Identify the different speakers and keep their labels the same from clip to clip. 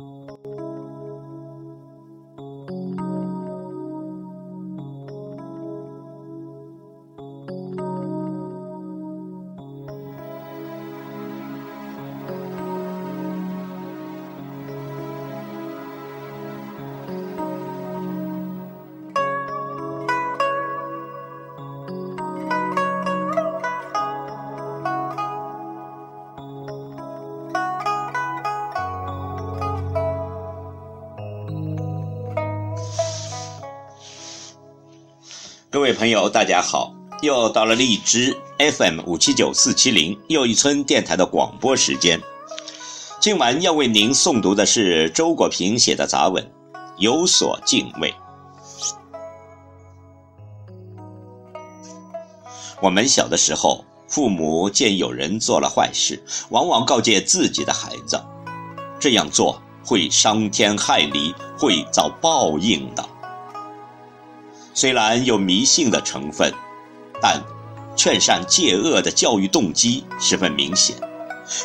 Speaker 1: Música 各位朋友，大家好！又到了荔枝 FM 五七九四七零又一村电台的广播时间。今晚要为您诵读的是周国平写的杂文《有所敬畏》。我们小的时候，父母见有人做了坏事，往往告诫自己的孩子：这样做会伤天害理，会遭报应的。虽然有迷信的成分，但劝善戒恶的教育动机十分明显。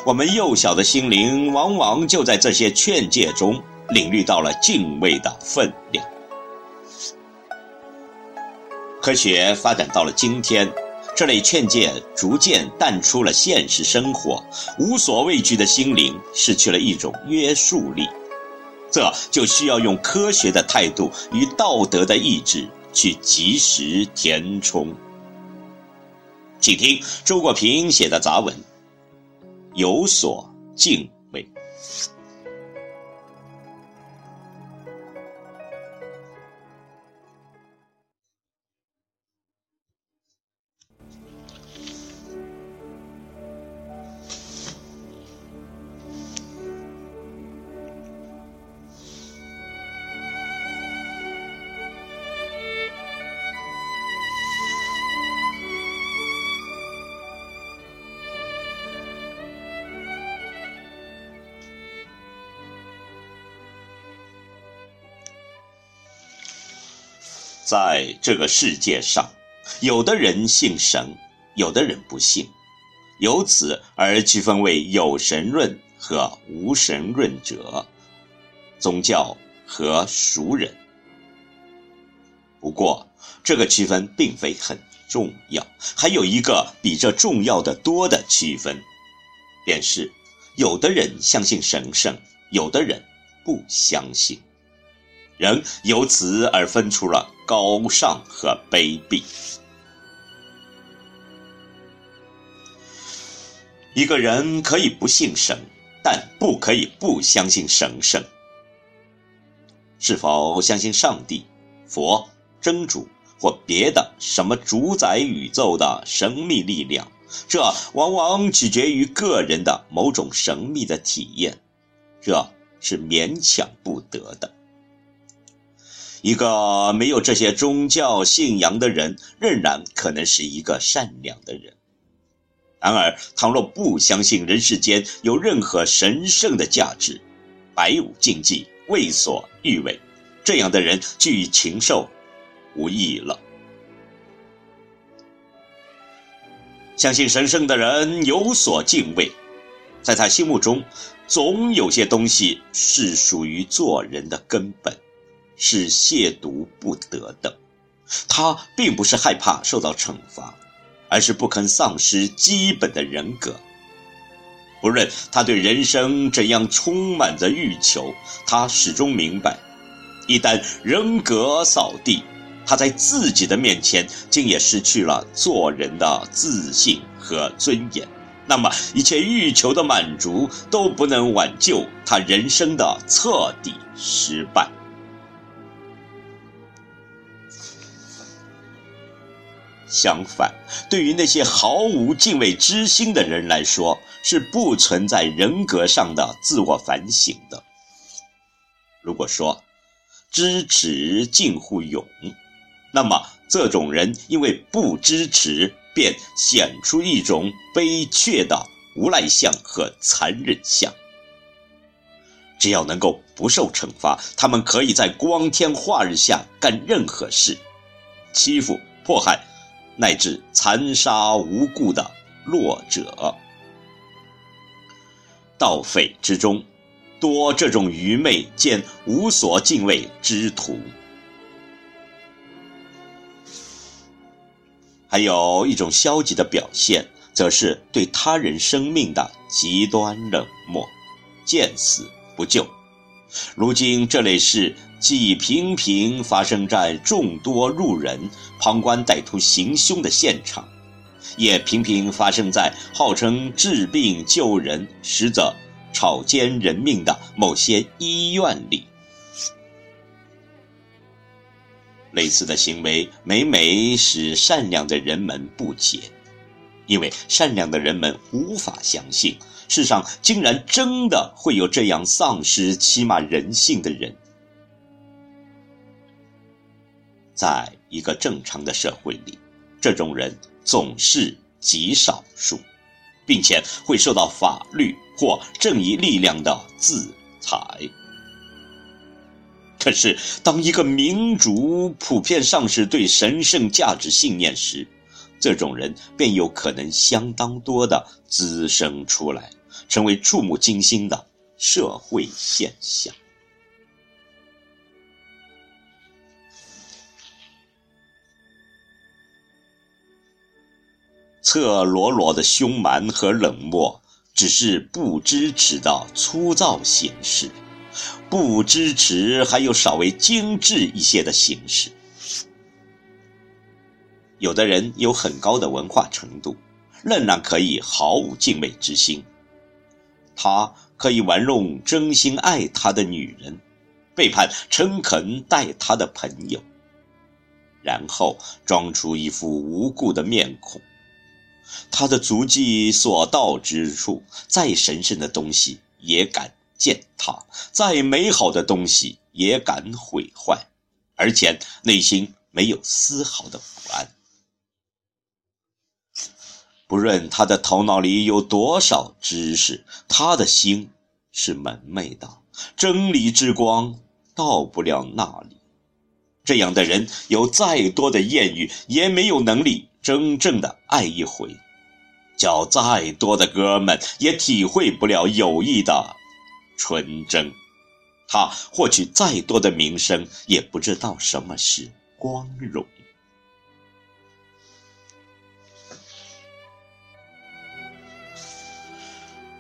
Speaker 1: 我们幼小的心灵往往就在这些劝诫中领略到了敬畏的分量。科学发展到了今天，这类劝诫逐渐淡出了现实生活，无所畏惧的心灵失去了一种约束力。这就需要用科学的态度与道德的意志。去及时填充。请听周国平写的杂文《有所敬畏》。在这个世界上，有的人信神，有的人不信，由此而区分为有神论和无神论者，宗教和俗人。不过，这个区分并非很重要，还有一个比这重要的多的区分，便是有的人相信神圣，有的人不相信。人由此而分出了高尚和卑鄙。一个人可以不信神，但不可以不相信神圣。是否相信上帝、佛、真主或别的什么主宰宇宙的神秘力量，这往往取决于个人的某种神秘的体验，这是勉强不得的。一个没有这些宗教信仰的人，仍然可能是一个善良的人。然而，倘若不相信人世间有任何神圣的价值，百无禁忌，为所欲为，这样的人就与禽兽无异了。相信神圣的人有所敬畏，在他心目中，总有些东西是属于做人的根本。是亵渎不得的，他并不是害怕受到惩罚，而是不肯丧失基本的人格。不论他对人生怎样充满着欲求，他始终明白，一旦人格扫地，他在自己的面前竟也失去了做人的自信和尊严。那么，一切欲求的满足都不能挽救他人生的彻底失败。相反，对于那些毫无敬畏之心的人来说，是不存在人格上的自我反省的。如果说知耻近乎勇，那么这种人因为不支持，便显出一种悲怯的无赖相和残忍相。只要能够不受惩罚，他们可以在光天化日下干任何事，欺负、迫害。乃至残杀无辜的弱者，盗匪之中，多这种愚昧见无所敬畏之徒。还有一种消极的表现，则是对他人生命的极端冷漠，见死不救。如今这类事既频频发生在众多路人旁观歹徒行凶的现场，也频频发生在号称治病救人，实则草菅人命的某些医院里。类似的行为每每使善良的人们不解，因为善良的人们无法相信世上竟然真的会有这样丧失起码人性的人。在一个正常的社会里，这种人总是极少数，并且会受到法律或正义力量的制裁。可是，当一个民族普遍丧失对神圣价值信念时，这种人便有可能相当多的滋生出来，成为触目惊心的社会现象。赤裸裸的凶蛮和冷漠，只是不支持的粗糙形式。不支持还有稍微精致一些的形式。有的人有很高的文化程度，仍然可以毫无敬畏之心。他可以玩弄真心爱他的女人，背叛诚恳待他的朋友，然后装出一副无辜的面孔。他的足迹所到之处，再神圣的东西也敢。践踏再美好的东西也敢毁坏，而且内心没有丝毫的不安。不论他的头脑里有多少知识，他的心是蒙昧的，真理之光到不了那里。这样的人有再多的艳遇，也没有能力真正的爱一回；交再多的哥们，也体会不了友谊的。纯真，他获取再多的名声，也不知道什么是光荣。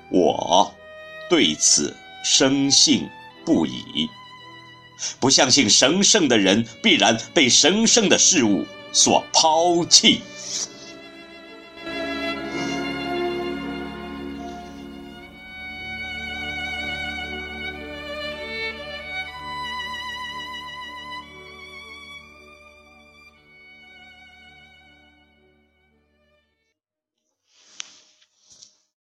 Speaker 1: 我对此深信不疑。不相信神圣的人，必然被神圣的事物所抛弃。